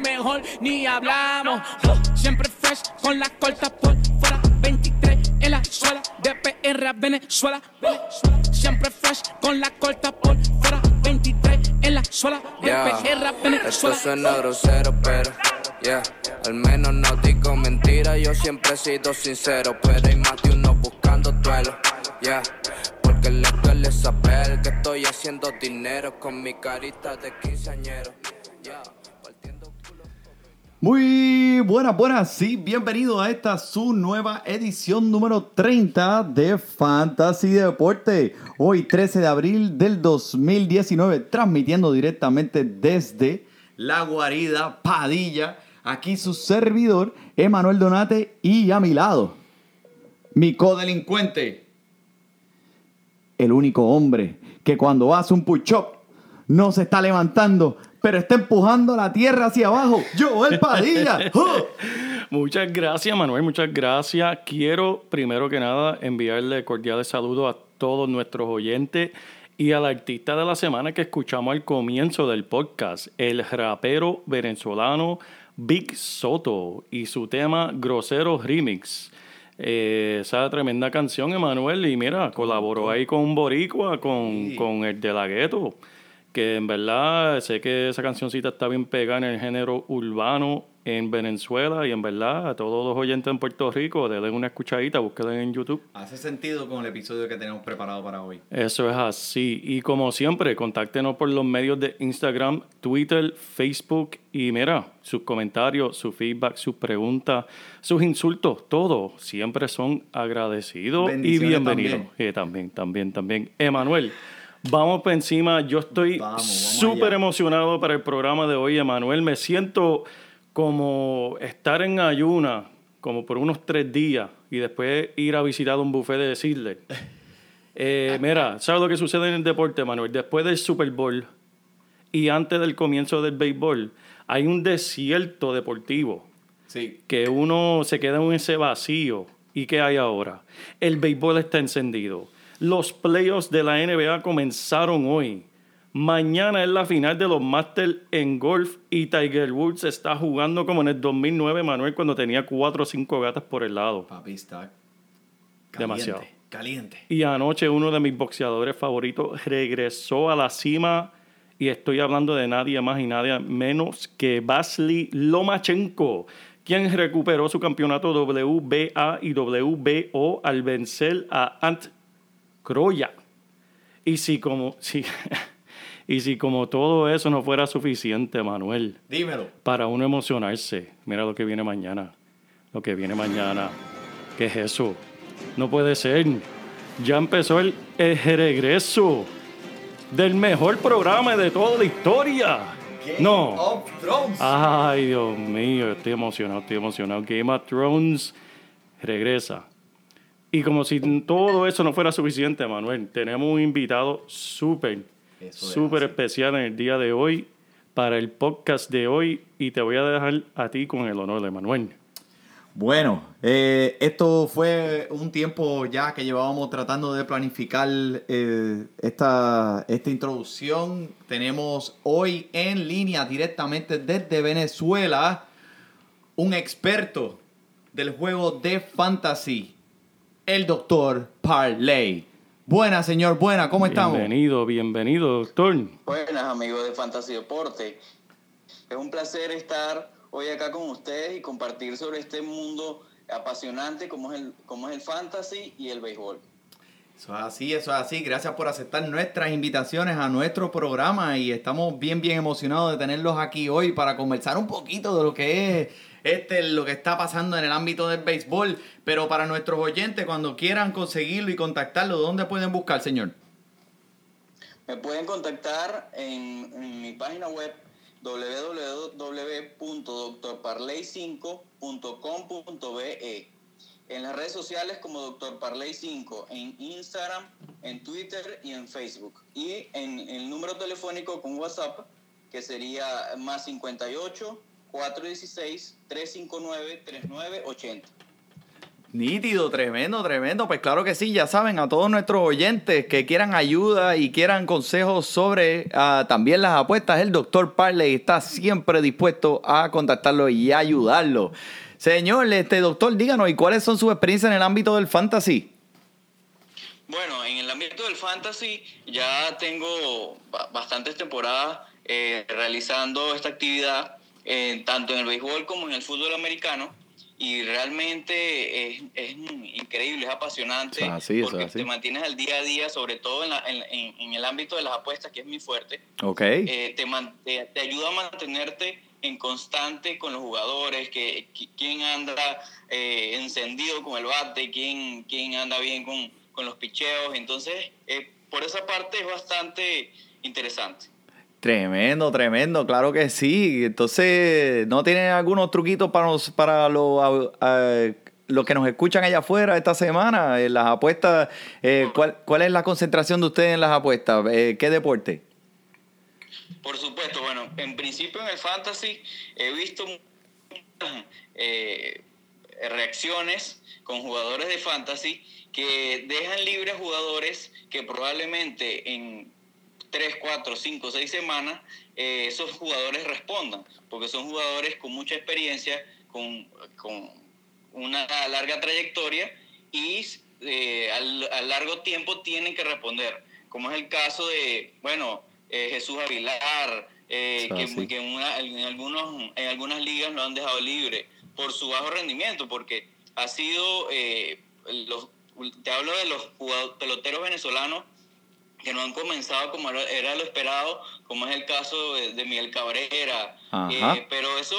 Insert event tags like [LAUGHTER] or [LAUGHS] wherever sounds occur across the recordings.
Mejor ni hablamos. Siempre fresh con la corta por fuera. 23 en la suela de PR Venezuela. Venezuela. Siempre fresh con la corta por fuera. 23 en la suela de. PR Esto Venezuela. suena grosero, pero yeah. Al menos no digo mentira, yo siempre he sido sincero. Pero hay más de uno buscando duelo, yeah. Porque les duele saber que estoy haciendo dinero con mi carita de quinceañero, yeah. Muy buenas, buenas, sí, bienvenido a esta su nueva edición número 30 de Fantasy Deporte. Hoy 13 de abril del 2019, transmitiendo directamente desde la guarida Padilla. Aquí su servidor, Emanuel Donate, y a mi lado, mi codelincuente, el único hombre que cuando hace un push-up no se está levantando, pero está empujando la tierra hacia abajo. Joel Padilla. [LAUGHS] ¡Oh! Muchas gracias, Manuel, muchas gracias. Quiero, primero que nada, enviarle cordiales saludos a todos nuestros oyentes y al artista de la semana que escuchamos al comienzo del podcast, el rapero venezolano Big Soto y su tema Grosero Remix. Eh, esa tremenda canción, Emanuel, y mira, colaboró ahí con un boricua, con, con el de la gueto que en verdad sé que esa cancioncita está bien pegada en el género urbano en Venezuela y en verdad a todos los oyentes en Puerto Rico, denle una escuchadita, búsquenla en YouTube. Hace sentido con el episodio que tenemos preparado para hoy. Eso es así. Y como siempre, contáctenos por los medios de Instagram, Twitter, Facebook y mira, sus comentarios, su feedback, sus preguntas, sus insultos, todo siempre son agradecidos y bienvenidos. también. Eh, también, también, también. Emanuel, vamos por encima. Yo estoy súper emocionado para el programa de hoy, Emanuel. Me siento como estar en ayuna, como por unos tres días, y después ir a visitar un buffet de Sizzler. [LAUGHS] Eh, mira, ¿sabes lo que sucede en el deporte, Manuel? Después del Super Bowl y antes del comienzo del béisbol, hay un desierto deportivo Sí. que uno se queda en ese vacío. ¿Y qué hay ahora? El béisbol está encendido. Los playoffs de la NBA comenzaron hoy. Mañana es la final de los Masters en golf y Tiger Woods está jugando como en el 2009, Manuel, cuando tenía cuatro o cinco gatas por el lado. Papi está caliente, Demasiado. Caliente. Y anoche uno de mis boxeadores favoritos regresó a la cima y estoy hablando de nadie más y nadie menos que Vasily Lomachenko, quien recuperó su campeonato WBA y WBO al vencer a Ant Croya. Y si como si, [LAUGHS] y si como todo eso no fuera suficiente, Manuel, Dímelo. para uno emocionarse. Mira lo que viene mañana. Lo que viene mañana. ¿Qué es eso? No puede ser. Ya empezó el, el regreso del mejor programa de toda la historia. No. Of Thrones. Ay, Dios mío, estoy emocionado, estoy emocionado. Game of Thrones regresa. Y como si todo eso no fuera suficiente, Manuel, tenemos un invitado súper, es súper especial en el día de hoy para el podcast de hoy y te voy a dejar a ti con el honor de Manuel. Bueno, eh, esto fue un tiempo ya que llevábamos tratando de planificar eh, esta, esta introducción. Tenemos hoy en línea directamente desde Venezuela un experto del juego de fantasy, el doctor Parley. Buena, señor, buena, ¿cómo estamos? Bienvenido, bienvenido, doctor. Buenas amigos de Fantasy Deporte. Es un placer estar hoy acá con ustedes y compartir sobre este mundo apasionante como es el, como es el fantasy y el béisbol. Eso es así, eso es así. Gracias por aceptar nuestras invitaciones a nuestro programa y estamos bien, bien emocionados de tenerlos aquí hoy para conversar un poquito de lo que es este, lo que está pasando en el ámbito del béisbol. Pero para nuestros oyentes, cuando quieran conseguirlo y contactarlo, ¿dónde pueden buscar, señor? Me pueden contactar en, mi página web www.doctorparley5.com.be. En las redes sociales como Dr. Parley 5, en Instagram, en Twitter y en Facebook. Y en el número telefónico con WhatsApp, que sería más 58 416 359 3980. Nítido, tremendo, tremendo. Pues claro que sí, ya saben, a todos nuestros oyentes que quieran ayuda y quieran consejos sobre ah, también las apuestas, el doctor Parley está siempre dispuesto a contactarlo y ayudarlo. Señor, este doctor, díganos, ¿y cuáles son sus experiencias en el ámbito del fantasy? Bueno, en el ámbito del fantasy ya tengo ba- bastantes temporadas eh, realizando esta actividad, eh, tanto en el béisbol como en el fútbol americano, y realmente es, es increíble, es apasionante, es eso es porque así. te mantienes al día a día, sobre todo en, la- en- en- el ámbito de las apuestas, que es muy fuerte, Ok. eh, te, man- te, te ayuda a mantenerte en constante con los jugadores, que, qui- quién anda eh, encendido con el bate, quién, quién anda bien con, con los picheos. Entonces, eh, por esa parte es bastante interesante. Tremendo, tremendo, claro que sí. Entonces, ¿no tienen algunos truquitos para, los, para los, que nos escuchan allá afuera esta semana? En las apuestas, eh, ¿cuál, ¿cuál es la concentración de ustedes en las apuestas? Eh, ¿Qué deporte? Por supuesto, bueno, en principio en el fantasy he visto eh, reacciones con jugadores de fantasy que dejan libres jugadores que probablemente en 3, 4, 5, 6 semanas eh, esos jugadores respondan, porque son jugadores con mucha experiencia, con, con una larga trayectoria y eh, al, a largo tiempo tienen que responder, como es el caso de, bueno, eh, Jesús Aguilar, eh, Ah, que, sí. que en, una- en algunos, en algunas ligas lo han dejado libre por su bajo rendimiento, porque ha sido, eh, los, te hablo de los jugadores, peloteros venezolanos que no han comenzado como era- lo esperado, como es el caso de, de Miguel Cabrera. Eh, pero eso,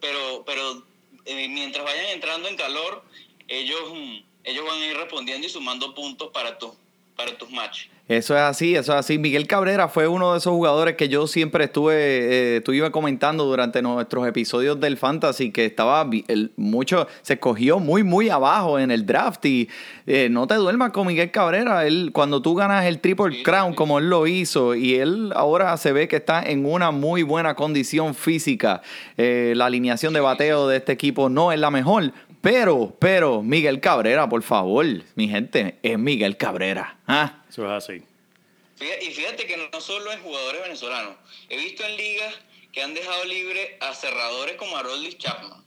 pero, pero eh, mientras vayan entrando en calor, ellos, mm, ellos van a ir respondiendo y sumando puntos para, tu, para tus matches. Eso es así, eso es así. Miguel Cabrera fue uno de esos jugadores que yo siempre estuve, eh, estuve comentando durante nuestros episodios del Fantasy, que estaba el- mucho, se escogió muy, muy abajo en el draft. Y eh, no te duermas con Miguel Cabrera. Él, cuando tú ganas el Triple Crown, como él lo hizo, y él ahora se ve que está en una muy buena condición física. Eh, la alineación de bateo de este equipo no es la mejor. Pero, pero, Miguel Cabrera, por favor, mi gente, es Miguel Cabrera. ¿ah? Eso es así. Fíjate- Y fíjate que no solo en jugadores venezolanos, he visto en ligas que han dejado libre a cerradores como Haroldis Chapman.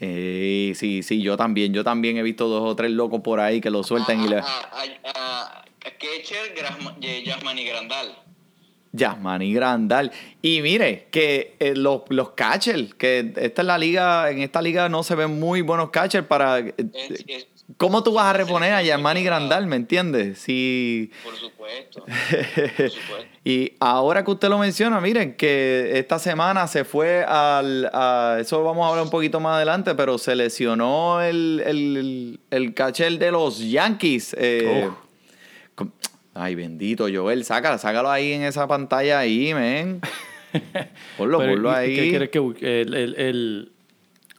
Eh, sí, sí, yo también, yo también he visto dos o tres locos por ahí que lo sueltan y le... a, a, a- Ketcher Grasma- Ye- Yasmani Grandal. Yasmani Grandal. Y mire, que eh, los, los catchers, que esta es la liga, en esta liga no se ven muy buenos catchers para... eh, Es- es- ¿Cómo tú vas a reponer a Yasmani Grandal, me entiendes? Si... por supuesto. [LAUGHS] Por supuesto. Y ahora que usted lo menciona, miren que esta semana se fue al... a- eso vamos a hablar un poquito más adelante, pero se lesionó el, el, el catcher de los Yankees. eh, Oh. Ay, bendito Joel, sácalo, sácalo ahí en esa pantalla ahí, men. [LAUGHS] Ponlo, Pero, ponlo ¿y ahí. ¿Qué quieres que? El, el- el-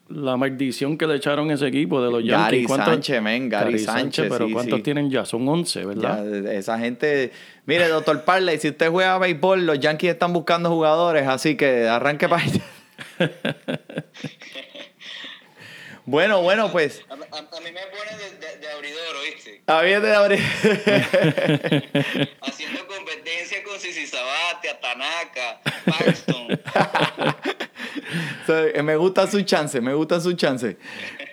la maldición que le echaron a ese equipo de los Gary Yankees. ¿cuántos- Sánchez, men, Gary Sánchez, Pero sí, ¿cuántos sí. tienen ya? Son 11, Ya, ¿verdad? esa gente. Mire, doctor Parley, si usted juega béisbol, los Yankees están buscando jugadores, así que arranque para allá. [LAUGHS] bueno, bueno, pues. A, a- a mí me pone de, de- de abridor, ¿oíste? Había de abrir. [LAUGHS] Haciendo competencia con Sisi Sabatia, Tanaka, Paxton. [LAUGHS] So, me gusta su chance, me gusta su chance.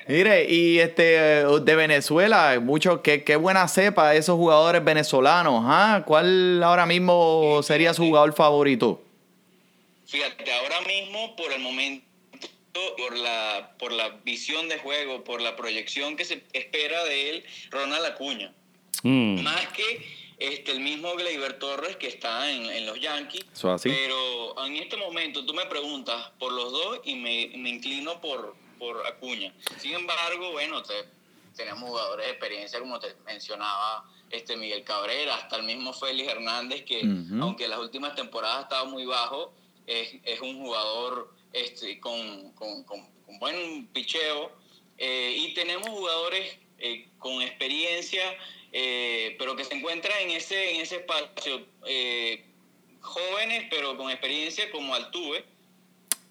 Mire, y este eh, de Venezuela, mucho, qué, qué buena cepa esos jugadores venezolanos. ¿ah? ¿Cuál ahora mismo sería su jugador favorito? Fíjate, ahora mismo, por el momento, por la, por la visión de juego, por la proyección que se espera de él, Ronald Acuña. Mm. Más que este, el mismo Gleyber Torres que está en, en los Yankees. Pero en este momento tú me preguntas por los dos y me, me inclino por, por Acuña. Sin embargo, bueno, te- tenemos jugadores de experiencia, como te mencionaba este Miguel Cabrera, hasta el mismo Félix Hernández, que aunque las últimas temporadas ha estado muy bajo, es, es un jugador este, con, con, con, con buen picheo. eh, y tenemos jugadores eh, con experiencia, eh, pero que se encuentran en ese, en ese espacio. eh, jóvenes, pero con experiencia como Altuve,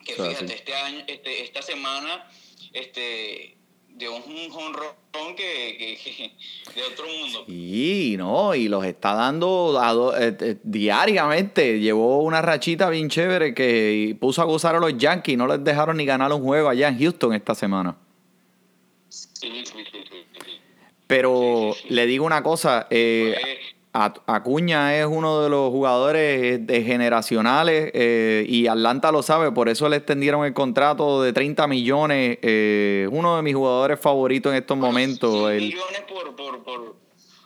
que Claro, fíjate, sí. este año, este, esta semana, este dio un jonrón que, que, que [LAUGHS] de otro mundo. Y no, y los está dando a do- eh, eh, diariamente. Llevó una rachita bien chévere que puso a gozar a los Yankees. No les dejaron ni ganar un juego allá en Houston esta semana. Sí, sí, sí, sí, sí. Pero le digo una cosa, eh, Acuña es uno de los jugadores de generacionales eh, y Atlanta lo sabe, por eso le extendieron el contrato de 30 millones. eh, uno de mis jugadores favoritos en estos momentos. El- millones por, por, por,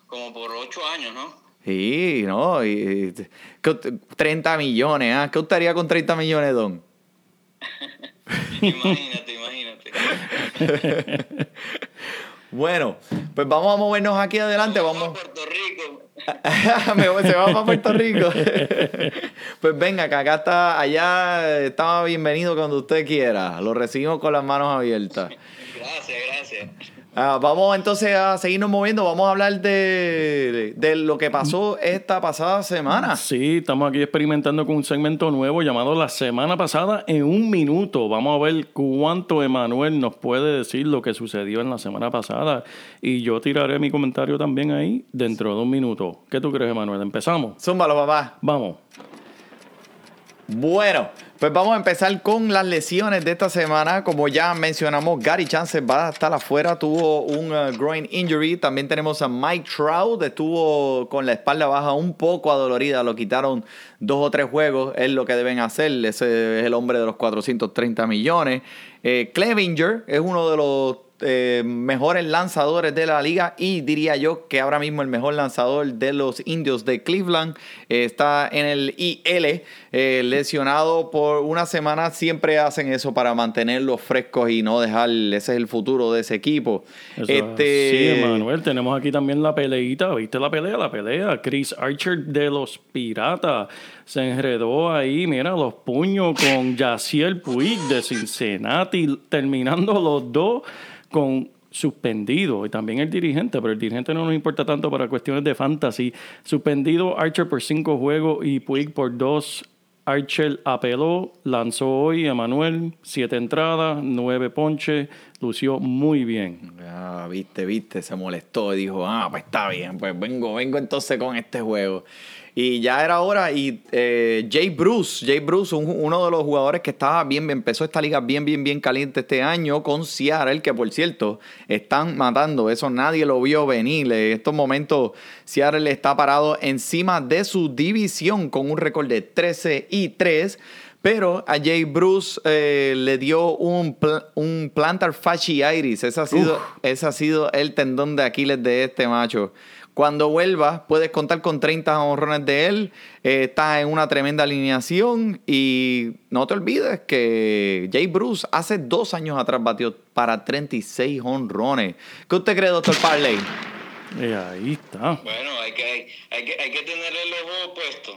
como por ocho años, ¿no? Sí, ¿no? Y, y- ¿qué ut- 30 millones, ¿ah? ¿Qué usted haría con 30 millones, Don? [LAUGHS] Imagínate, imagínate. [LAUGHS] Bueno, pues vamos a movernos aquí adelante. Vamos a Vamos. Puerto Rico. [LAUGHS] Se va para Puerto Rico. [LAUGHS] pues venga, que acá está, allá está bienvenido cuando usted quiera. Lo recibimos con las manos abiertas. Gracias, gracias. Ah, vamos entonces a seguirnos moviendo. Vamos a hablar de, de lo que pasó esta pasada semana. Sí, estamos aquí experimentando con un segmento nuevo llamado La Semana Pasada en un minuto. Vamos a ver cuánto Emanuel nos puede decir lo que sucedió en la semana pasada. Y yo tiraré mi comentario también ahí dentro de un minuto. ¿Qué tú crees, Emanuel? ¿Empezamos? Zúmbalo, papá. Vamos. Bueno, pues vamos a empezar con las lesiones de esta semana. Como ya mencionamos, Gary Chance va a estar afuera, tuvo un uh, groin injury. También tenemos a Mike Trout, estuvo con la espalda baja un poco adolorida, lo quitaron dos o tres juegos, es lo que deben hacer. Ese es el hombre de los 430 millones. Eh, Clevinger es uno de los eh, mejores lanzadores de la liga y diría yo que ahora mismo el mejor lanzador de los indios de Cleveland eh, está en el IL eh, lesionado por una semana siempre hacen eso para mantenerlos frescos y no dejar ese es el futuro de ese equipo Eso este Sí, Emanuel. Tenemos aquí también la peleita. ¿Viste la pelea? La pelea. Chris Archer de los Piratas se enredó ahí. Mira, los puños con Yaciel Puig de Cincinnati, terminando los dos con suspendido y también el dirigente, pero el dirigente no nos importa tanto para cuestiones de fantasy. Suspendido Archer por cinco juegos y Puig por dos. Archer apeló, lanzó hoy Emanuel, siete entradas, nueve ponches, muy bien. Ah, viste, viste, se molestó y dijo, ah, pues está bien, pues vengo, vengo entonces con este juego. Y ya era hora y eh, Jay Bruce, Jay Bruce, un- uno de los jugadores que estaba bien, empezó esta liga bien, bien, bien caliente este año con Seattle, que por cierto, están matando, eso nadie lo vio venir. En estos momentos Seattle está parado encima de su división con un récord de 13 y 3. Pero a Jay Bruce eh, le dio un, pl- un plantar fasciitis. Ese ha, sido, ese ha sido el tendón de Aquiles de este macho. Cuando vuelva, puedes contar con 30 honrones de él. Eh, está en una tremenda alineación. Y no te olvides que Jay Bruce hace dos años atrás batió para 36 honrones. ¿Qué usted cree, doctor Parley? Y ahí está. Bueno, hay que, hay, hay que, hay que tenerle el ojo puesto.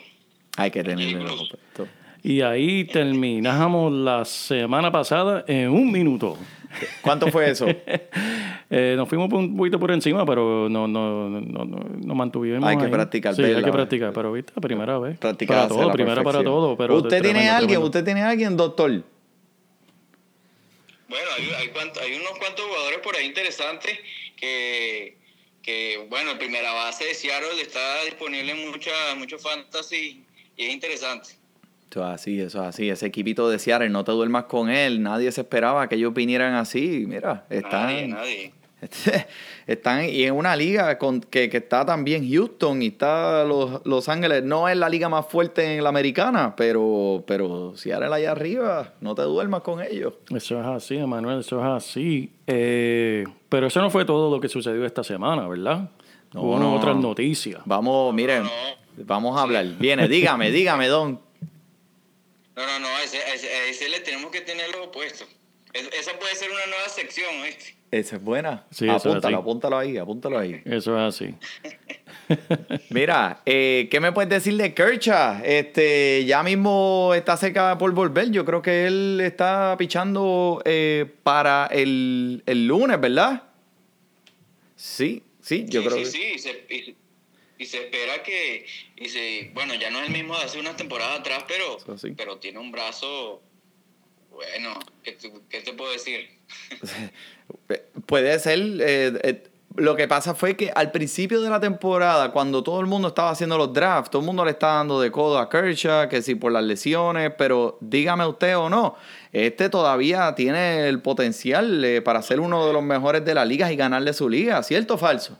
Hay que tenerle Jay el ojo puesto. Y ahí terminamos la semana pasada en un minuto. ¿Cuánto fue eso? [LAUGHS] Eh, nos fuimos un poquito por encima, pero no, no, no, no, nos mantuvimos. Hay que ahí. practicar, Sí, hay que practicar, pero viste, la primera vez. Practicar para todo, la primera para perfección. todo. Pero ¿Usted tiene tremendo, alguien? tremendo. ¿Usted tiene alguien, doctor? Bueno, hay, hay, hay unos cuantos jugadores por ahí interesantes que, que, bueno, en primera base de Seattle está disponible en mucha, mucho fantasy y es interesante. Eso es así, eso es así. Ese equipito de Seattle, no te duermas con él. Nadie se esperaba que ellos vinieran así. Mira, están, Nadie, nadie. [LAUGHS] están y en una liga con, que, que está también Houston y está los, los Ángeles. No es la liga más fuerte en la americana, pero, pero Seattle allá arriba, no te duermas con ellos. Eso es así, Emanuel, eso es así. Eh, pero eso no fue todo lo que sucedió esta semana, ¿verdad? No, Hubo no, otras no. noticias. Vamos, miren, vamos a hablar. Viene, dígame, dígame, Don. No, no, no, a ese, a ese, a ese le tenemos que tener los opuestos. Es- esa puede ser una nueva sección, ¿viste? Esa es buena. Sí, eso es apúntalo, apúntalo ahí, apúntalo ahí. Eso es así. [LAUGHS] Mira, eh, ¿qué me puedes decir de Kershaw? Este, ya mismo está cerca por volver. Yo creo que él está pichando eh, para el, el lunes, ¿verdad? Sí, sí, yo sí, creo sí, que sí, se, y, se espera que, y se, bueno, ya no es el mismo de hace unas temporadas atrás, pero, pero tiene un brazo, bueno, ¿qué te, qué te puedo decir? [LAUGHS] puede ser. eh, eh, lo que pasa fue que al principio de la temporada, cuando todo el mundo estaba haciendo los drafts, todo el mundo le estaba dando de codo a Kershaw, que sí por las lesiones, pero dígame usted o no, este todavía tiene el potencial eh, para ser uno de los mejores de la liga y ganarle su liga, ¿cierto o falso?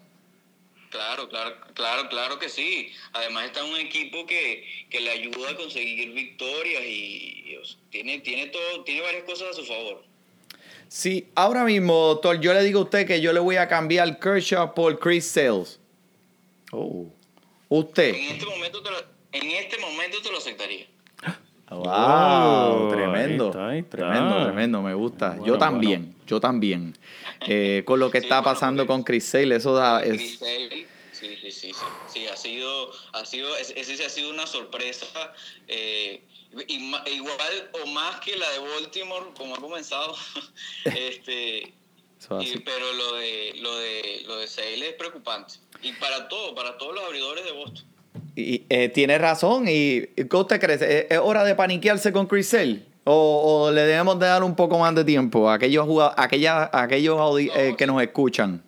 Claro, claro, claro, claro que sí. Además está un equipo que, que le ayuda a conseguir victorias y, y, o sea, tiene, tiene todo, tiene varias cosas a su favor. Sí, ahora mismo, doctor, yo le digo a usted que yo le voy a cambiar Kershaw por Chris Sales. Oh. Usted. En este momento te lo, en este momento te lo aceptaría. Wow, Oh, tremendo, ahí está, ahí está. tremendo, tremendo, me gusta. yo Bueno, también, yo también. Eh, con lo que Sí, está pasando pues, con Chris Sale, eso da, Chris es, Sale, sí, sí, sí, sí, sí, ha sido, ha sido, ese ha sido una sorpresa, eh, y ma- igual o más que la de Baltimore, como ha comenzado, [LAUGHS] este, eso y- pero lo de, lo de, lo de Sale es preocupante, y para todo, para todos los abridores de Boston. Y, eh, tiene razón. ¿Y qué usted cree? ¿Es, hora de paniquearse con Chris Sale? ¿O, o le debemos de dar un poco más de tiempo a aquellos, a aquella- a aquellos audi- eh, que nos escuchan?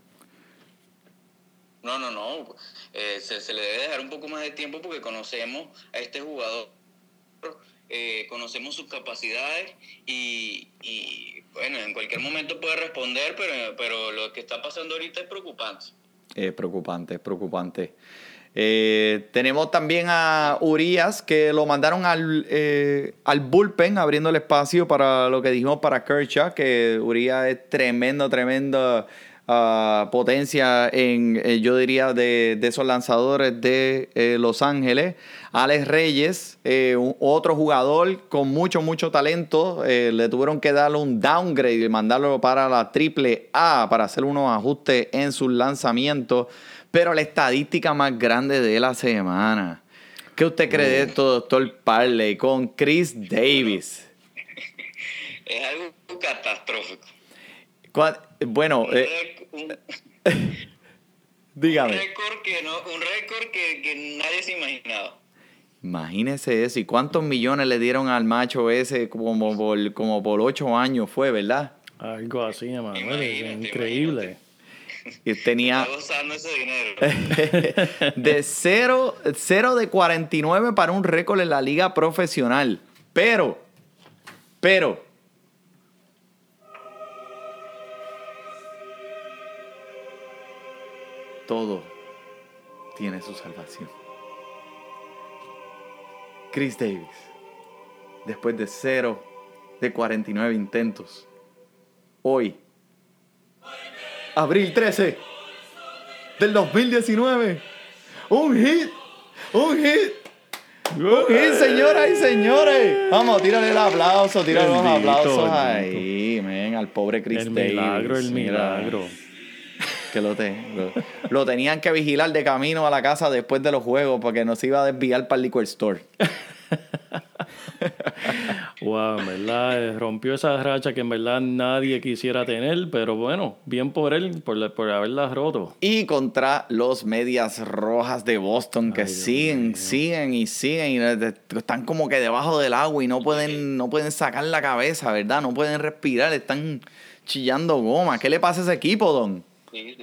No, no, no. Eh, se, se le debe dejar un poco más de tiempo porque conocemos a este jugador, eh, conocemos sus capacidades y, y, bueno, en cualquier momento puede responder, pero, pero lo que está pasando ahorita es preocupante. Es preocupante, es preocupante. Eh, tenemos también a Urias que lo mandaron al, eh, al bullpen abriendo el espacio para lo que dijimos para Kershaw, que Urias es tremendo, tremenda ah, potencia en, eh, yo diría, de, de esos lanzadores de eh, Los Ángeles. Alex Reyes, otro jugador con mucho, mucho talento. le tuvieron que darle un downgrade y mandarlo para la triple A para hacer unos ajustes en sus lanzamientos. Pero la estadística más grande de la semana. ¿Qué usted cree de esto, doctor Parley, con Chris Davis? [LAUGHS] Es algo catastrófico. ¿Cuál- Bueno, eh, rec- un- [LAUGHS] un dígame. récord que no, un récord que, que nadie se imaginaba. Imagínese eso. ¿Y cuántos millones le dieron al macho ese como por, como por ocho años fue, verdad? Algo así, Emanuel. Imagínate, increíble. Y tenía Está ese dinero. [LAUGHS] de 0, 0 de 49 para un récord en la liga profesional. Pero, pero, todo tiene su salvación. Chris Davis, después de 0 de 49 intentos, hoy, abril 13 del 2019, un hit, un hit. Un hit, señoras y señores. Vamos, tírale el aplauso, tírale los aplausos ahí, men, al pobre Chris El Davis. milagro, el Mira, milagro. [LAUGHS] Que lo, te- lo, lo tenían que vigilar de camino a la casa después de los juegos porque no se iba a desviar para el liquor store. [LAUGHS] [LAUGHS] Wow, en verdad, eh, rompió esa racha que en verdad nadie quisiera tener, pero bueno, bien por él, por, la- por haberla roto. Y contra los medias rojas de Boston que Ay, siguen, siguen y siguen y están como que debajo del agua y no pueden, no pueden sacar la cabeza, ¿verdad? No pueden respirar, están chillando goma. ¿Qué le pasa a ese equipo, Don? Sí,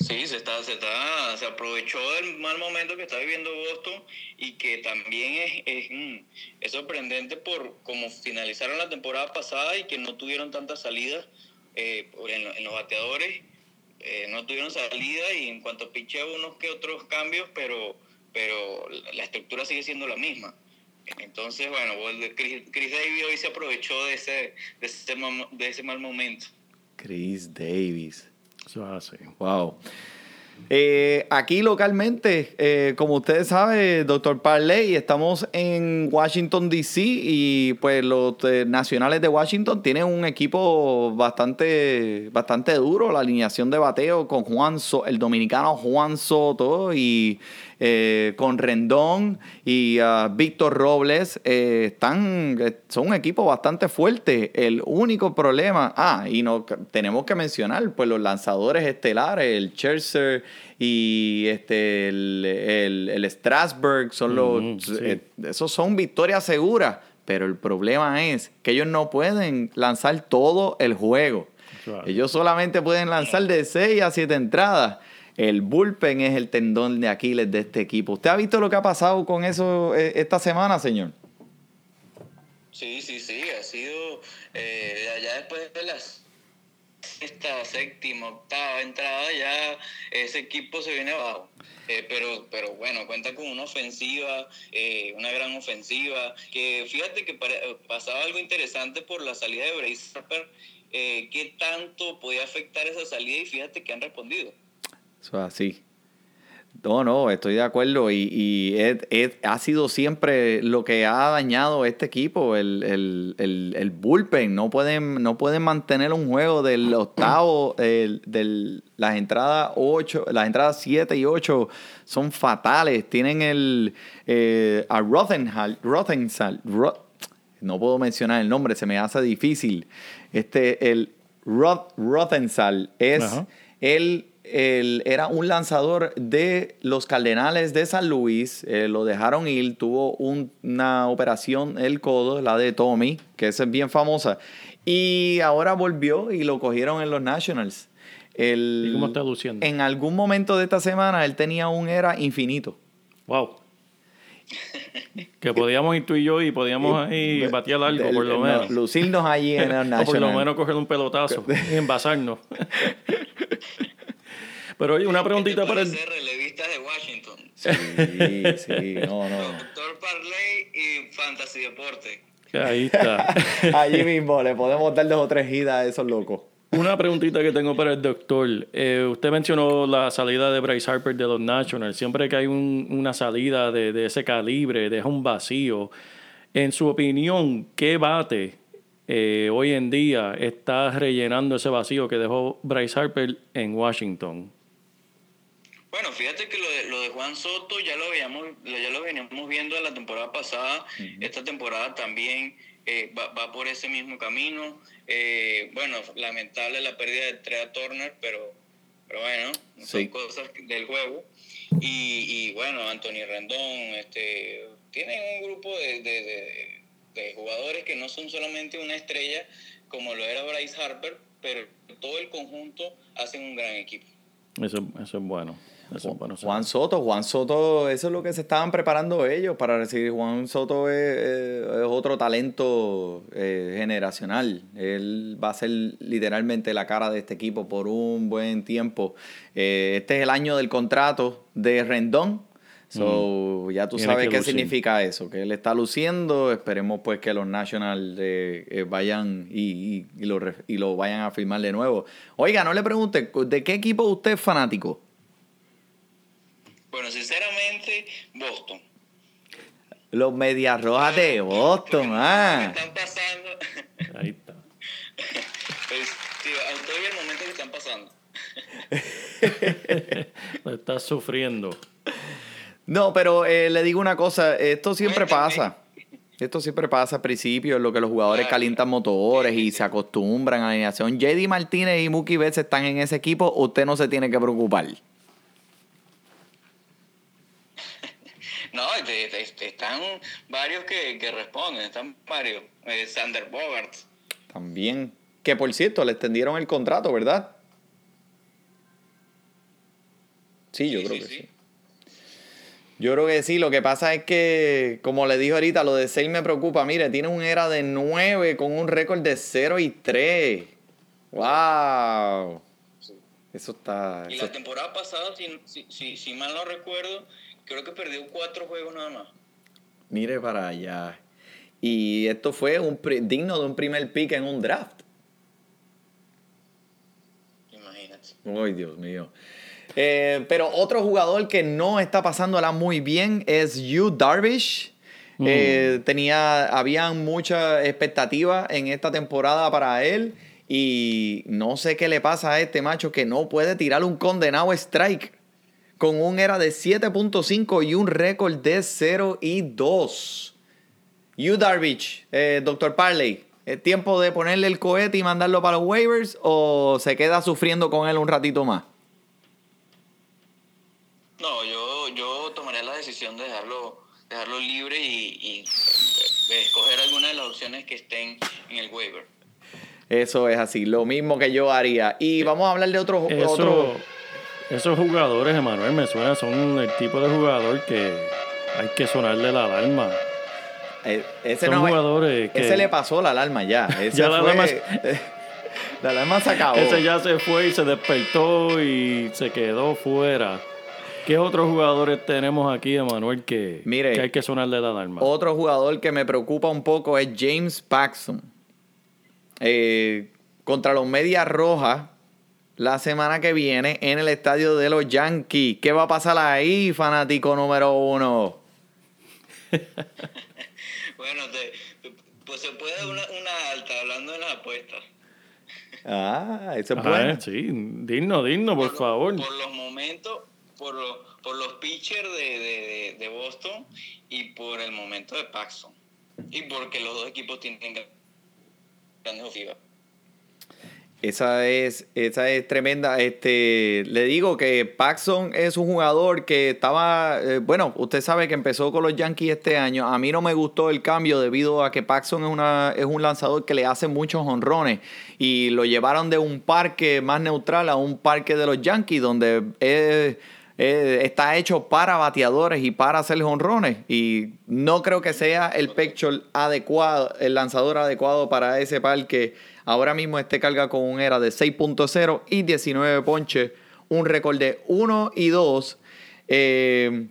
sí, se está, se está, se aprovechó del mal momento que está viviendo Boston y que también es, es, mm, sorprendente por cómo finalizaron la temporada pasada y que no tuvieron tantas salidas eh, en, lo- en los bateadores, eh, no tuvieron salida y en cuanto a unos que otros cambios, pero, pero la- estructura sigue siendo la misma. Entonces, bueno, Chris, Chris Davis hoy se aprovechó de ese, de ese, de ese mal momento. Chris Davis. Wow. Eh, aquí localmente, eh, como ustedes saben, doctor Parley, estamos en Washington, D.C. y pues los eh, nacionales de Washington tienen un equipo bastante, bastante duro. La alineación de bateo con Juan So- el dominicano Juan Soto y eh, con Rendón y ah, Víctor Robles eh, están, eh, son un equipo bastante fuerte. El único problema, ah, y no, tenemos que mencionar, pues los lanzadores estelares, el Scherzer y este el, el, el Strasburg, son los, sí. eh, esos son victorias seguras. Pero el problema es que ellos no pueden lanzar todo el juego. Ellos solamente pueden lanzar de 6 a 7 entradas. El bullpen es el tendón de Aquiles de este equipo. ¿Usted ha visto lo que ha pasado con eso eh, esta semana, señor? Sí, sí, sí, ha sido eh, allá después de las esta séptima, octava entrada, ya ese equipo se viene abajo. Eh, pero, pero bueno, cuenta con una ofensiva, eh, una gran ofensiva, que fíjate que pasaba algo interesante por la salida de Bryce Harper, qué tanto podía afectar esa salida y fíjate que han respondido. Eso es así. No, no, estoy de acuerdo. Y, y es- ha sido siempre lo que ha dañado este equipo, el, el, el, el bullpen. No pueden, no pueden mantener un juego del octavo, el- del, las entradas 8, las entradas 7 y 8 son fatales. Tienen el eh, a Rothenhal, Rothensal, no puedo mencionar el nombre, se me hace difícil. Este, el Roth, Rothensal es Ajá. él, él era un lanzador de los Cardenales de San Luis. eh, lo dejaron ir. Tuvo un- una operación el codo, la de Tommy, que esa es bien famosa. Y ahora volvió y lo cogieron en los Nationals. El- ¿Y cómo está luciendo? En algún momento de esta semana él tenía un era infinito. Wow. Que podíamos ir tú y yo y podíamos ahí batear algo, por lo El- menos. no, lucirnos allí en los [LAUGHS] O por lo menos coger un pelotazo y [LAUGHS] envasarnos. [LAUGHS] Pero oye, una preguntita ¿Qué te para el... relevistas de Washington? Sí, sí, no, no. Doctor Parley y Fantasy Deporte. Ahí está. [LAUGHS] Allí mismo le podemos dar dos o tres giras a esos locos. Una preguntita que tengo para el doctor. Eh, usted mencionó la salida de Bryce Harper de los Nationals. Siempre que hay un- una salida de, de ese calibre, deja un vacío. En su opinión, ¿qué bate eh, hoy en día está rellenando ese vacío que dejó Bryce Harper en Washington? Bueno, fíjate que lo de, lo de Juan Soto ya lo veíamos, ya lo veníamos viendo la temporada pasada. Esta temporada también eh, va, va por ese mismo camino. Eh, bueno, lamentable la pérdida de Trea Turner, pero, pero bueno, son cosas del juego. Y, y bueno, Anthony Rendón, este, tienen un grupo de, de- de- de jugadores que no son solamente una estrella como lo era Bryce Harper, pero todo el conjunto hacen un gran equipo. Eso, eso es bueno. Eso es bueno. Juan Soto, Juan Soto, eso es lo que se estaban preparando ellos para recibir. Juan Soto es, es- es otro talento eh, generacional. Él va a ser literalmente la cara de este equipo por un buen tiempo. Eh, este es el año del contrato de Rendón. So, ya tú Tiene sabes qué lucir. significa eso, que él está luciendo. Esperemos pues que los Nationals eh, eh, vayan y, y- y lo, y lo vayan a firmar de nuevo. Oiga, no le pregunte, ¿de qué equipo usted es fanático? Bueno, sinceramente, Boston. Los Medias Rojas de Boston, Me ah. están pasando. Ahí está. pues, estoy en el momento que están pasando. [LAUGHS] Lo estás sufriendo. No, pero eh, le digo una cosa, esto siempre pasa. Esto siempre pasa al principio, en lo que los jugadores Claro. calientan motores y se acostumbran a la alineación. JD Martínez y Mookie Betts están en ese equipo, usted no se tiene que preocupar. No, te- te- están varios que, que responden. Están varios. Eh, Sander Bogart. También. Que por cierto, le extendieron el contrato, ¿verdad? Sí, yo Sí, creo sí, que sí. sí. Yo creo que sí, lo que pasa es que, como le dije ahorita, lo de Sale me preocupa. Mire, tiene un era de 9 con un récord de 0 y 3. ¡Wow! Eso está... Y eso- la temporada pasada, si, si, si, si mal no recuerdo, creo que perdió cuatro juegos nada más. Mire para allá. Y esto fue un digno de un primer pick en un draft. Imagínate. Ay, Dios mío. Eh, pero otro jugador que no está pasándola muy bien es Yu Darvish. Eh, tenía, habían mucha expectativa en esta temporada para él. Y no sé qué le pasa a este macho que no puede tirar un condenado strike. Con un era de 7.5 y un récord de 0 y 2. Yu Darvish, eh, Dr. Parley, ¿es tiempo de ponerle el cohete y mandarlo para los waivers o se queda sufriendo con él un ratito más? No, yo, yo tomaré la decisión de dejarlo, dejarlo libre y, y eh, escoger alguna de las opciones que estén en el waiver. Eso es así, lo mismo que yo haría. Y vamos a hablar de otros Eso- otro, esos jugadores, Emanuel, me suena, son el tipo de jugador que hay que sonarle la alarma. eh, ese son no es- jugadores que- Ese le pasó la alarma ya. [LAUGHS] Ese Ya la alarma- [LAUGHS] la alarma se acabó. Ese ya se fue y se despertó y se quedó fuera. ¿Qué otros jugadores tenemos aquí, Emanuel, que, Mire, que hay que sonarle la alarma? Otro jugador que me preocupa un poco es James Paxton. Eh, contra los Medias Rojas la semana que viene en el estadio de los Yankees. ¿Qué va a pasar ahí, fanático número uno? [LAUGHS] Bueno, te- pues se puede una, una alta hablando de las apuestas. Ah, eso es Ajá, bueno. sí, digno, digno, por favor. Por los momentos, por, lo- por los pitchers de, de- de- Boston y por el momento de Paxton. Y porque los dos equipos tienen gran- grandes ofensivas. Esa es, esa es tremenda. Este, le digo que Paxson es un jugador que estaba, eh, bueno, usted sabe que empezó con los Yankees este año. A mí no me gustó el cambio debido a que Paxson es, una, es un lanzador que le hace muchos honrones y lo llevaron de un parque más neutral a un parque de los Yankees donde es- está hecho para bateadores y para hacer honrones y no creo que sea el pitcher adecuado, el lanzador adecuado para ese parque. Ahora mismo este carga con un era de 6.0 y 19 ponches, un récord de 1 y 2. Eh,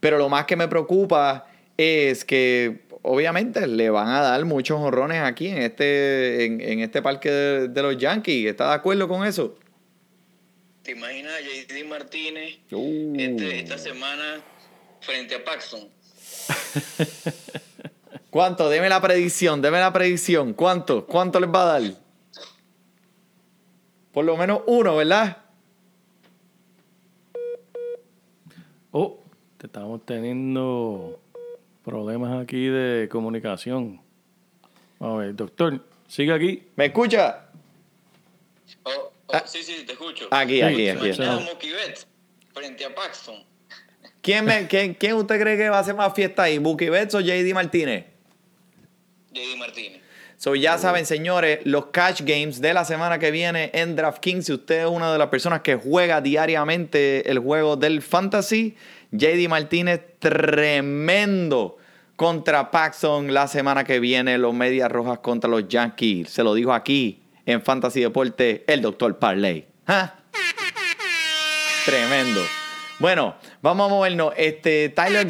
pero lo más que me preocupa es que obviamente le van a dar muchos honrones aquí en este, en, en este parque de, de los Yankees. ¿Está de acuerdo con eso? ¿Te imaginas a JD Martínez Uh. este- esta semana frente a Paxton? [LAUGHS] ¿Cuánto? Deme la predicción, deme la predicción. ¿Cuánto? ¿Cuánto les va a dar? Por lo menos uno, ¿verdad? Oh, te estamos teniendo problemas aquí de comunicación. Vamos a ver, doctor, sigue aquí. ¿Me escucha? Oh, oh, Ah. sí, sí, te escucho. Aquí, aquí, ¿Te aquí. frente a Paxton? ¿Quién, me- quién, quién usted cree que va a hacer más fiesta ahí? ¿Buki Betts o JD Martínez? JD Martínez. So, ya saben, señores, los catch games de la semana que viene en DraftKings. Si usted es una de las personas que juega diariamente el juego del fantasy, JD Martínez, tremendo contra Paxson la semana que viene. Los Medias Rojas contra los Yankees. Se lo dijo aquí en Fantasy Deporte el doctor Parley. ¿Ah? Tremendo. Bueno, vamos a movernos. Este, Tyler,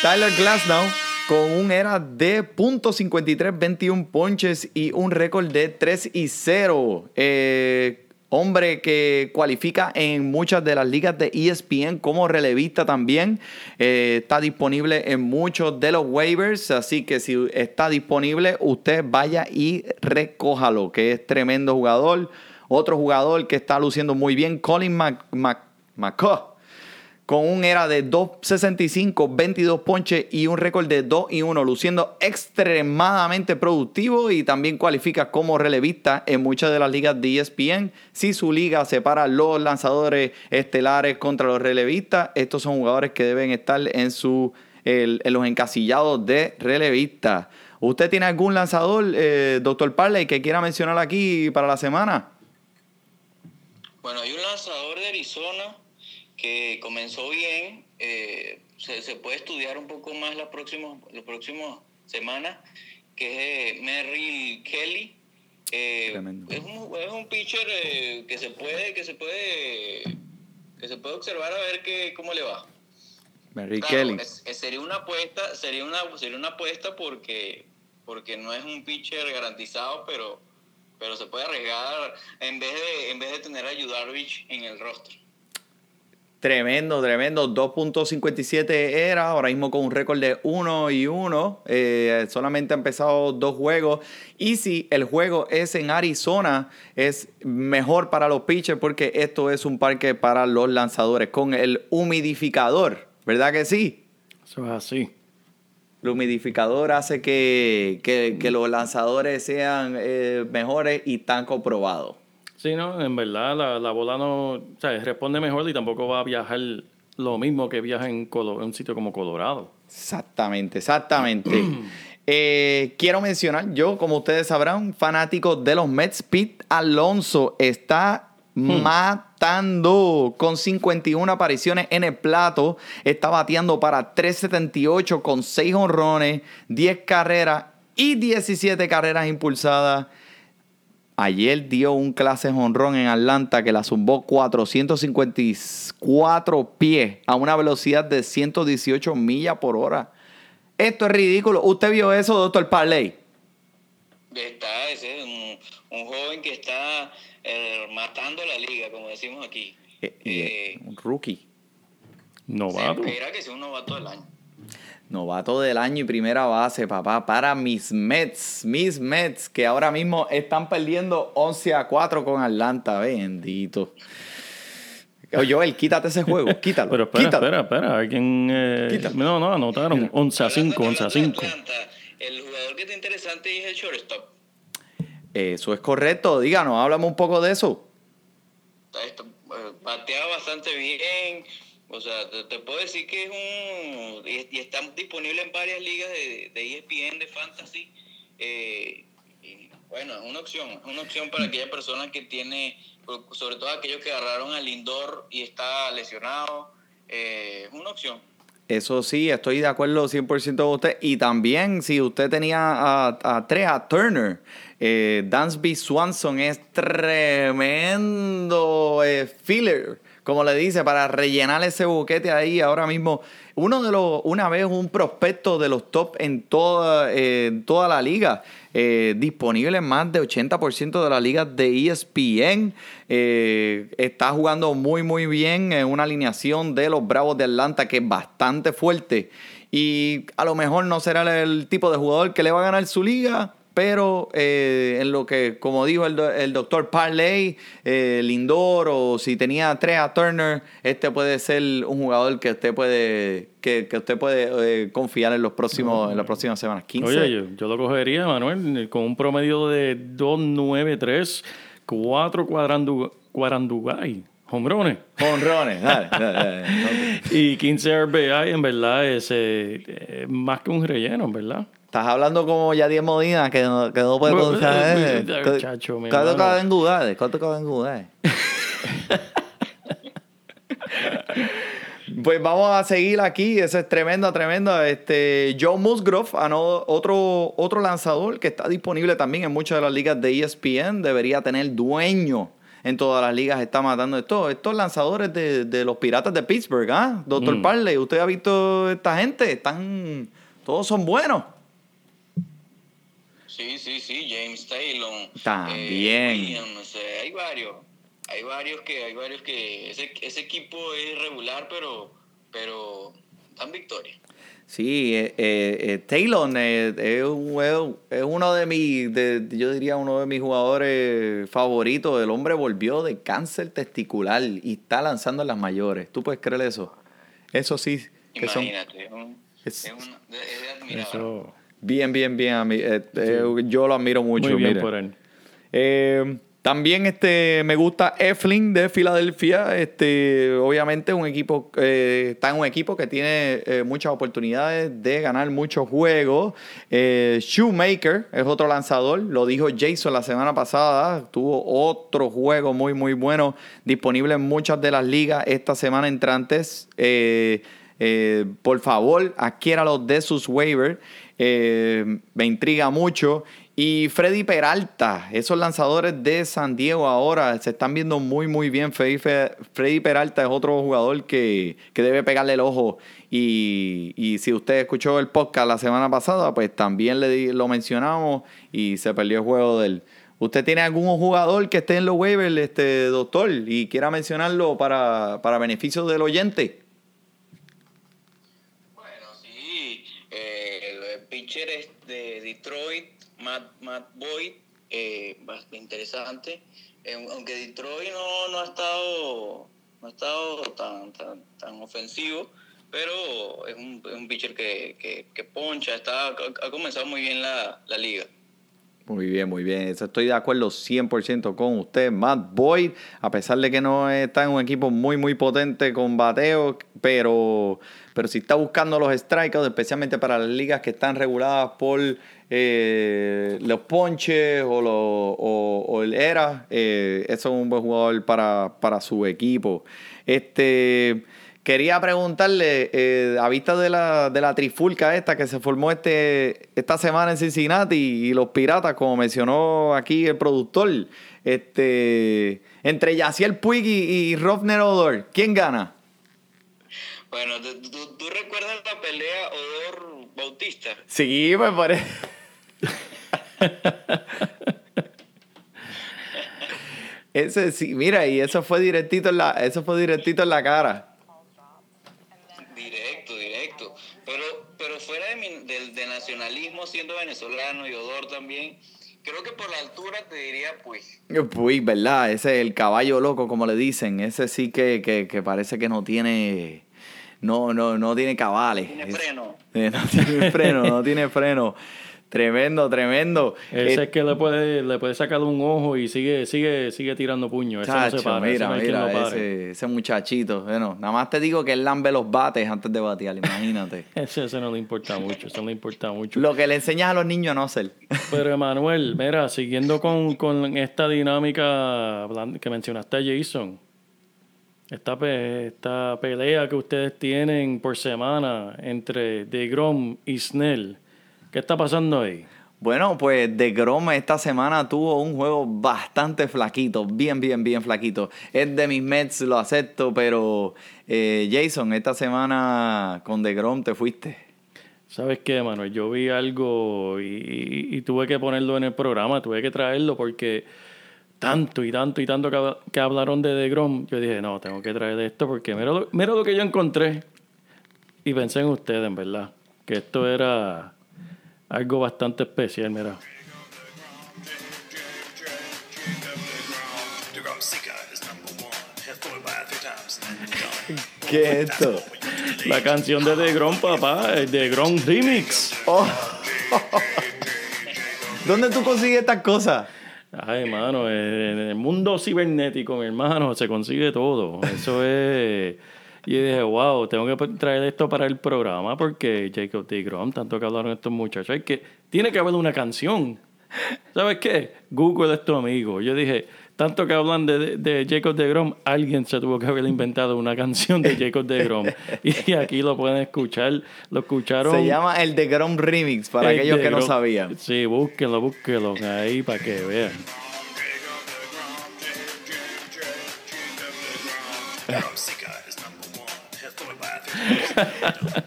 Tyler Glasnow con un era de .53, 21 ponches y un récord de 3 y 0. Eh, hombre que cualifica en muchas de las ligas de ESPN como relevista también. Eh, está disponible en muchos de los waivers, así que si está disponible, usted vaya y recójalo, que es tremendo jugador. Otro jugador que está luciendo muy bien, Colin McCaw con un era de 2.65, 22 ponches y un récord de 2 y 1, luciendo extremadamente productivo y también cualifica como relevista en muchas de las ligas de ESPN. Si su liga separa los lanzadores estelares contra los relevistas, estos son jugadores que deben estar en, su, el- los encasillados de relevista. ¿Usted tiene algún lanzador, eh, doctor Parley, que quiera mencionar aquí para la semana? Bueno, hay un lanzador de Arizona que comenzó bien. eh, se, se puede estudiar un poco más las próximas semanas, que es eh, Merrill Kelly. Eh, es, un, es un pitcher eh, que se puede que se puede que se puede observar a ver que, cómo le va. Claro, Kelly. es- es- sería una apuesta, sería una, sería una apuesta porque, porque no es un pitcher garantizado, pero, pero se puede arriesgar en vez de, en vez de tener a Yudarvich en el roster. Tremendo, tremendo. 2.57 era, ahora mismo con un récord de 1 y 1. Eh, solamente ha empezado dos juegos. Y si el juego es en Arizona, es mejor para los pitchers porque esto es un parque para los lanzadores con el humidificador. ¿Verdad que sí? Eso es así. El humidificador hace que, que- que los lanzadores sean eh, mejores y tan comprobados. Sí, no, en verdad la, la bola no, o sea, responde mejor y tampoco va a viajar lo mismo que viaja en, Colo- en un sitio como Colorado. Exactamente, exactamente. [CLEARS THROAT] Eh, quiero mencionar, yo, como ustedes sabrán, fanático de los Mets, Pete Alonso está matando con 51 apariciones en el plato. Está bateando para 378 con 6 honrones, 10 carreras y 17 carreras impulsadas. Ayer dio un clase honrón en Atlanta que la zumbó 454 pies a una velocidad de 118 millas por hora. Esto es ridículo. ¿Usted vio eso, doctor Parley? Está, ese es un, un joven que está eh, matando la liga, como decimos aquí. Eh, Eh, eh, un rookie. Novato. se espera que sea un novato del año. Novato del año y primera base, papá, para mis Mets. Mis Mets, que ahora mismo están perdiendo 11 a 4 con Atlanta. Bendito. Oye, Joel, quítate ese juego. [LAUGHS] Quítalo. Pero espera, quítalo. espera, espera. Alguien. eh, Quítalo. no, no, anotaron. 11 a 5, 11 a 5. Atlanta, El jugador que está interesante es el shortstop. Eso es correcto. Díganos, háblame un poco de eso. Eh, Batea bastante bien. O sea, te, puedo decir que es un. Y, y está disponible en varias ligas de, de ESPN, de Fantasy. eh, bueno, es una opción. Es una opción para aquella persona que tiene. Sobre todo aquellos que agarraron al Lindor y está lesionado. eh, es una opción. Eso sí, estoy de acuerdo 100% con usted. Y también, si usted tenía a, a tres, a Turner, eh, Dansby Swanson es tremendo eh, filler, como le dice, para rellenar ese buquete ahí ahora mismo. Uno de los, una vez un prospecto de los top en toda, eh, toda la liga, eh, disponible en más de 80% de las ligas de ESPN. Eh, está jugando muy, muy bien en una alineación de los Bravos de Atlanta que es bastante fuerte. Y a lo mejor no será el tipo de jugador que le va a ganar su liga, pero eh, en lo que, como dijo el, do- el doctor Parley, eh, Lindor, o si tenía tres a Turner, este puede ser un jugador que usted puede, que, que usted puede eh, confiar en los próximos, en las próximas semanas. 15. Oye, yo, yo lo cogería, Manuel, con un promedio de 2.93, 4 cuadrandu, cuadrandugay, hombrones. Honrones, dale, dale, dale. [LAUGHS] Y 15 RBI, en verdad, es eh, más que un relleno, en verdad. Estás hablando como Yadier Modina, que no, que no puede Bueno, confiar. eh, eh. eh, chacho, mi ¿Cuánto caben dudades? ¿Cuánto caben dudades? [LAUGHS] Pues vamos a seguir aquí, eso es tremendo, tremendo. Este, Joe Musgrove, ano- otro, otro lanzador que está disponible también en muchas de las ligas de ESPN, debería tener dueño en todas las ligas, está matando esto. Estos lanzadores de, de los Piratas de Pittsburgh, ¿ah? Doctor Mm. Parley, ¿usted ha visto esta gente? Están, todos son buenos. Sí, sí, sí, James Taylor. También. eh, Williams, eh, hay varios. Hay varios que, hay varios que ese, ese equipo es regular, pero, pero dan victoria. Sí, eh, eh, eh, Taylor eh, es, un- es- es uno de mis, de- yo diría uno de mis jugadores favoritos. El hombre volvió de cáncer testicular y está lanzando en las mayores. ¿Tú puedes creer eso? Eso sí, que Imagínate, es, un- Es- es un- es de admirar. Eso, bien, bien, bien. eh, eh, yo lo admiro mucho. muy bien mire. por él. Eh, también este, me gusta Eflin de Filadelfia. Este, obviamente un equipo, eh, está en un equipo que tiene eh, muchas oportunidades de ganar muchos juegos. Eh, Shoemaker es otro lanzador. Lo dijo Jason la semana pasada. Tuvo otro juego muy, muy bueno disponible en muchas de las ligas esta semana entrantes. Por favor, adquiéralos de sus waivers. Eh, me intriga mucho. Y Freddy Peralta, esos lanzadores de San Diego ahora se están viendo muy, muy bien. Freddy, Freddy Peralta es otro jugador que, que debe pegarle el ojo. Y, y si usted escuchó el podcast la semana pasada, pues también le lo mencionamos y se perdió el juego del ¿Usted tiene algún jugador que esté en los waivers, este, doctor, y quiera mencionarlo para, para beneficio del oyente? Bueno, sí, eh, el pitcher es de Detroit, Matt, Matt Boyd, eh, bastante interesante. Eh, aunque Detroit no, no ha estado no ha estado tan, tan, tan ofensivo, pero es un, es un pitcher que, que, que poncha, está, ha, comenzado muy bien la, la liga. Muy bien, muy bien. Eso Estoy de acuerdo 100% con usted. Matt Boyd, a pesar de que no está en un equipo muy, muy potente con bateo, pero, pero si está buscando los strikeouts, especialmente para las ligas que están reguladas por eh, los ponches o, lo- o- el ERA, eh, eso es un buen jugador para, para su equipo. Este. Quería preguntarle, eh, a vista de la, de la trifulca esta que se formó este, esta semana en Cincinnati y los piratas, como mencionó aquí el productor, este, entre Yaciel Puig y, y Rovner Odor, ¿quién gana? Bueno, ¿tú, tú- tú recuerdas la pelea Odor Bautista? Sí, me parece. [LAUGHS] Ese sí, mira, y eso fue directito en la, eso fue directito en la cara. Directo, directo. Pero, pero fuera de, mi- del, de nacionalismo, siendo venezolano y Odor también, creo que por la altura te diría pues. Puig, ¿verdad? Ese es el caballo loco, como le dicen. Ese sí que, que, que parece que no tiene. No, no, no tiene cabales. Tiene Es- freno. [LAUGHS] No tiene freno, no tiene freno. Tremendo, tremendo. Ese Eh, es que le puede, le puede sacar un ojo y sigue, sigue, sigue tirando puños. Ese no se para. ese mira, no quien mira, pare. ese, ese muchachito. Bueno, nada más te digo que él lambe los bates antes de batear, imagínate. [LAUGHS] Ese, ese no le importa mucho, eso no le importa mucho. Lo que le enseñas a los niños a no hacer. [LAUGHS] Pero Emanuel, mira, siguiendo con, con esta dinámica que mencionaste a Jason, esta, pe- esta pelea que ustedes tienen por semana entre DeGrom y Snell, ¿qué está pasando ahí? Bueno, pues de Grom esta semana tuvo un juego bastante flaquito, bien, bien, bien flaquito. Es de mis Mets, lo acepto, pero eh, Jason, esta semana con de Grom te fuiste. ¿Sabes qué, Manuel? Yo vi algo y, y- y tuve que ponerlo en el programa, tuve que traerlo porque tanto y tanto y tanto que hablaron de DeGrom, yo dije, no, tengo que traer esto porque mira lo, mira lo que yo encontré. Y pensé en ustedes, en verdad, que esto era algo bastante especial, mira. ¿Qué es esto? La canción de DeGrom, papá, el DeGrom Remix. Oh. ¿Dónde tú consigues estas cosas? Ay, hermano, en el mundo cibernético, mi hermano, se consigue todo. Eso es. Y dije, wow, tengo que traer esto para el programa porque Jacob DeGrom, tanto que hablaron estos muchachos, hay que, tiene que haber una canción. ¿Sabes qué? Google es tu amigo. Yo dije, tanto que hablan de, de Jacob DeGrom, alguien se tuvo que haber inventado una canción de Jacob DeGrom. y aquí lo pueden escuchar. Lo escucharon. Se llama el de Grom Remix, para el aquellos que no sabían. Sí, búsquenlo, búsquenlo ahí para que vean.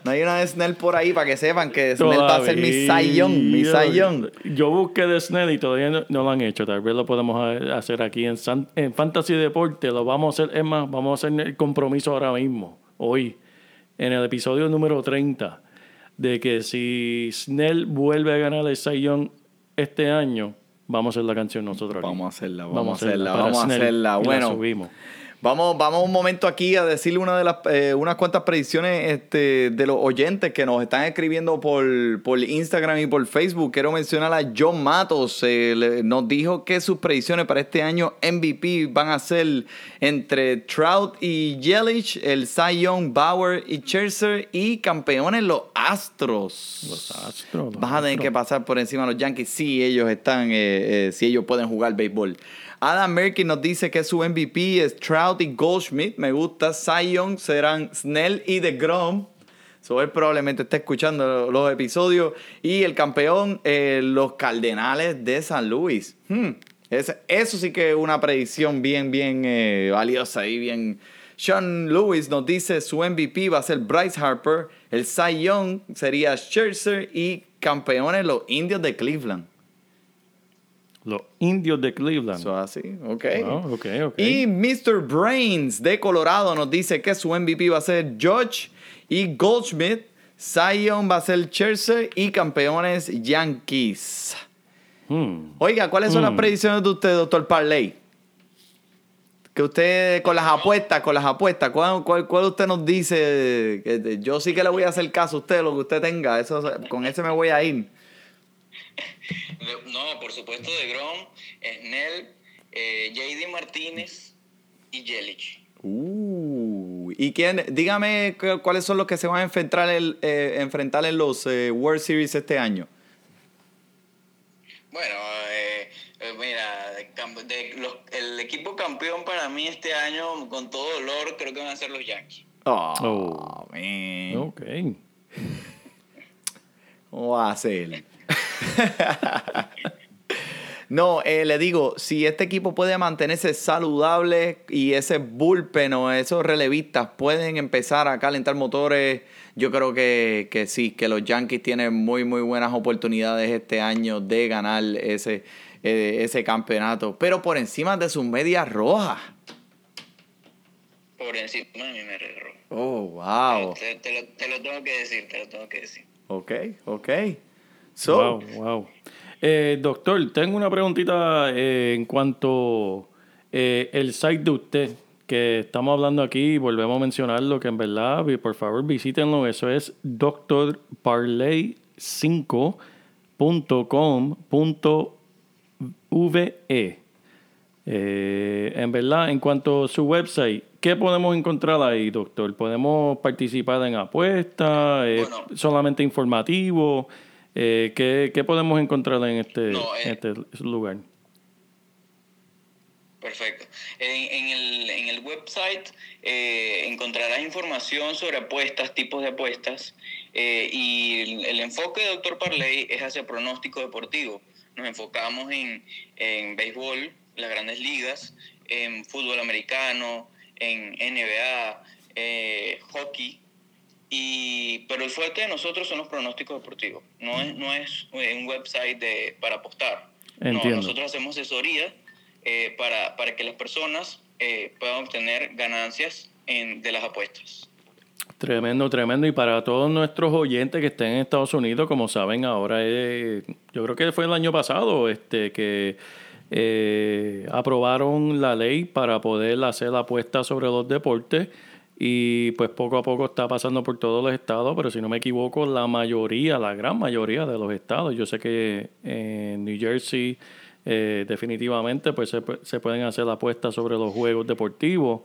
No hay una de Snell por ahí para que sepan que Snell va a ser mi Young, mi. Yo busqué de Snell y todavía no, no lo han hecho. Tal vez lo podemos hacer aquí en, San- en Fantasy Deporte. Lo vamos a hacer, es más, vamos a hacer el compromiso ahora mismo, hoy, en el episodio número 30, de que si Snell vuelve a ganar el Young este año, vamos a hacer la canción nosotros aquí. Vamos a hacerla, vamos, a hacerla, vamos a hacerla. y la Bueno, subimos. Vamos, vamos un momento aquí a decirle una de las, eh, unas cuantas predicciones este, de los oyentes que nos están escribiendo por, por Instagram y por Facebook. Quiero mencionar a John Matos. eh, le- nos dijo que sus predicciones para este año MVP van a ser entre Trout y Yelich, el Cy Young, Bauer y Scherzer y campeones los Astros. Los Astros, los Vas a tener Astros. que pasar por encima de los Yankees si ellos están, eh, eh, si ellos pueden jugar béisbol. Adam Merkin nos dice que su MVP es Trout y Goldschmidt. Me gusta. Young serán Snell y DeGrom. So, él probablemente está escuchando los episodios. Y el campeón, eh, los Cardenales de San Luis. Hmm, ese- eso sí que es una predicción bien, bien eh, valiosa y bien... Sean Lewis nos dice su MVP va a ser Bryce Harper. El Cy Young sería Scherzer y campeones los Indios de Cleveland. Los indios de Cleveland. Eso es así, ok. Ah, ok, ok. Y Mr. Brains de Colorado nos dice que su MVP va a ser George y Goldschmidt. Zion va a ser Chelsea y campeones Yankees. Hmm. Oiga, ¿cuáles son las Mm. predicciones de usted, doctor Parley? Que usted, con las apuestas, con las apuestas, ¿cuál, cuál, cuál usted nos dice? Que yo sí que le voy a hacer caso a usted, lo que usted tenga. Eso, con ese me voy a ir. De- No, por supuesto, de Grom, Snell, eh, JD Martínez y Yelich. Uh, ¿Y quién? Dígame cu- cuáles son los que se van a enfrentar, el, eh, enfrentar en los eh, World Series este año. Bueno, eh, eh, mira, de cam- de los- el equipo campeón para mí este año, con todo dolor, creo que van a ser los Yankees. Oh, Oh. man. Ok. ¿Cómo va a ser? [LAUGHS] no, eh, le digo, si este equipo puede mantenerse saludable y ese bullpen o esos relevistas pueden empezar a calentar motores, yo creo que, que sí, que los Yankees tienen muy, muy buenas oportunidades este año de ganar ese, eh, ese campeonato, pero por encima de sus medias rojas. Por encima de mi merero. Oh, wow. Te, te lo, te lo tengo que decir, te lo tengo que decir. Ok, ok. So, wow, wow. Eh, doctor, tengo una preguntita eh, en cuanto eh, el site de usted, que estamos hablando aquí, volvemos a mencionarlo, que en verdad, por favor, visítenlo. Eso es drparley5.com.ve. Eh, en verdad, en cuanto a su website, ¿qué podemos encontrar ahí, doctor? ¿Podemos participar en apuestas? ¿Es Bueno. solamente informativo? Eh, ¿qué, qué podemos encontrar en este, No, eh. en este lugar? Perfecto. En, en el, en el website eh, encontrarás información sobre apuestas, tipos de apuestas, eh, y el, el enfoque de Dr. Parley es hacia pronóstico deportivo. Nos enfocamos en, en béisbol, las grandes ligas, en fútbol americano, en NBA, eh, hockey, y, pero el fuerte de nosotros son los pronósticos deportivos. No es, no es eh, un website de, para apostar. Entiendo. No, nosotros hacemos asesoría eh, para, para que las personas eh, puedan obtener ganancias en, de las apuestas. Tremendo, tremendo. Y para todos nuestros oyentes que estén en Estados Unidos, como saben, ahora es, yo creo que fue el año pasado este, que eh, aprobaron la ley para poder hacer apuestas sobre los deportes. Y pues poco a poco está pasando por todos los estados, pero si no me equivoco, la mayoría, la gran mayoría de los estados. Yo sé que en New Jersey eh, definitivamente pues se, se pueden hacer apuestas sobre los juegos deportivos.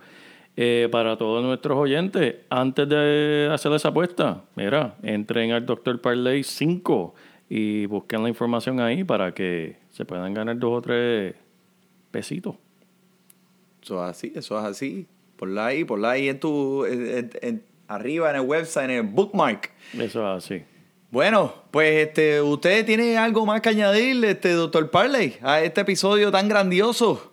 Eh, para todos nuestros oyentes, antes de hacer esa apuesta, mira, entren al Dr. Parley 5 y busquen la información ahí para que se puedan ganar dos o tres pesitos. Eso es así, eso es así. Ponla ahí, ponla ahí en tu, en- en- en- arriba en el website, en el bookmark. Eso es así. Bueno, pues este, ¿usted tiene algo más que añadir, este, doctor Parley, a este episodio tan grandioso?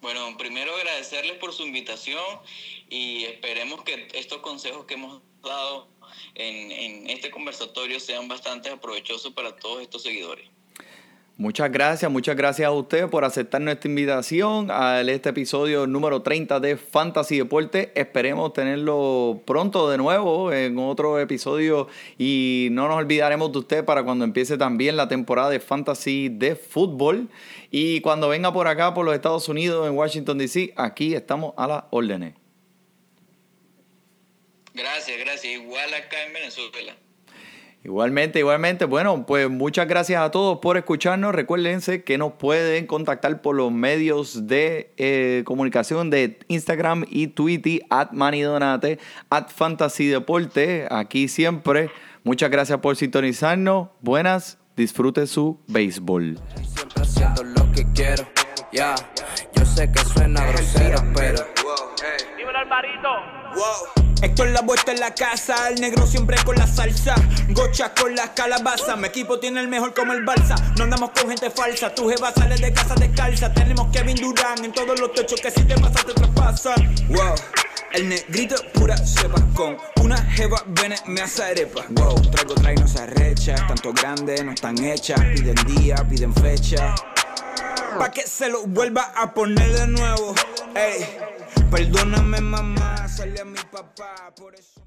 Bueno, primero agradecerles por su invitación y esperemos que estos consejos que hemos dado en, en este conversatorio sean bastante aprovechosos para todos estos seguidores. Muchas gracias, muchas gracias a usted por aceptar nuestra invitación a este episodio número 30 de Fantasy Deporte. Esperemos tenerlo pronto de nuevo en otro episodio y no nos olvidaremos de usted para cuando empiece también la temporada de Fantasy de fútbol. Y cuando venga por acá, por los Estados Unidos, en Washington, D.C., aquí estamos a las órdenes. Gracias, gracias. Igual acá en Venezuela. Igualmente, igualmente. Bueno, pues muchas gracias a todos por escucharnos. Recuérdense que nos pueden contactar por los medios de eh, comunicación de Instagram y Twitter, at Manidonate, at Fantasy Deporte. Aquí siempre. Muchas gracias por sintonizarnos. Buenas, disfrute su béisbol. Siempre haciendo lo que quiero. Ya, yo sé que suena grosero, pero. Esto es la vuelta en la casa, el negro siempre con la salsa, gocha con las calabazas, mi equipo tiene el mejor como el balsa, no andamos con gente falsa, tu jeva sale de casa descalza, tenemos Kevin Durant en todos los techos que si te pasa te traspasan. Wow. El negrito pura cepa con una jeva vene me hace arepa. Wow, traigo trae no se arrecha, tanto grande no están hechas. Piden día, piden fecha. Pa' que se lo vuelva a poner de nuevo. Ey, perdóname mamá, sale a mi papá, por eso.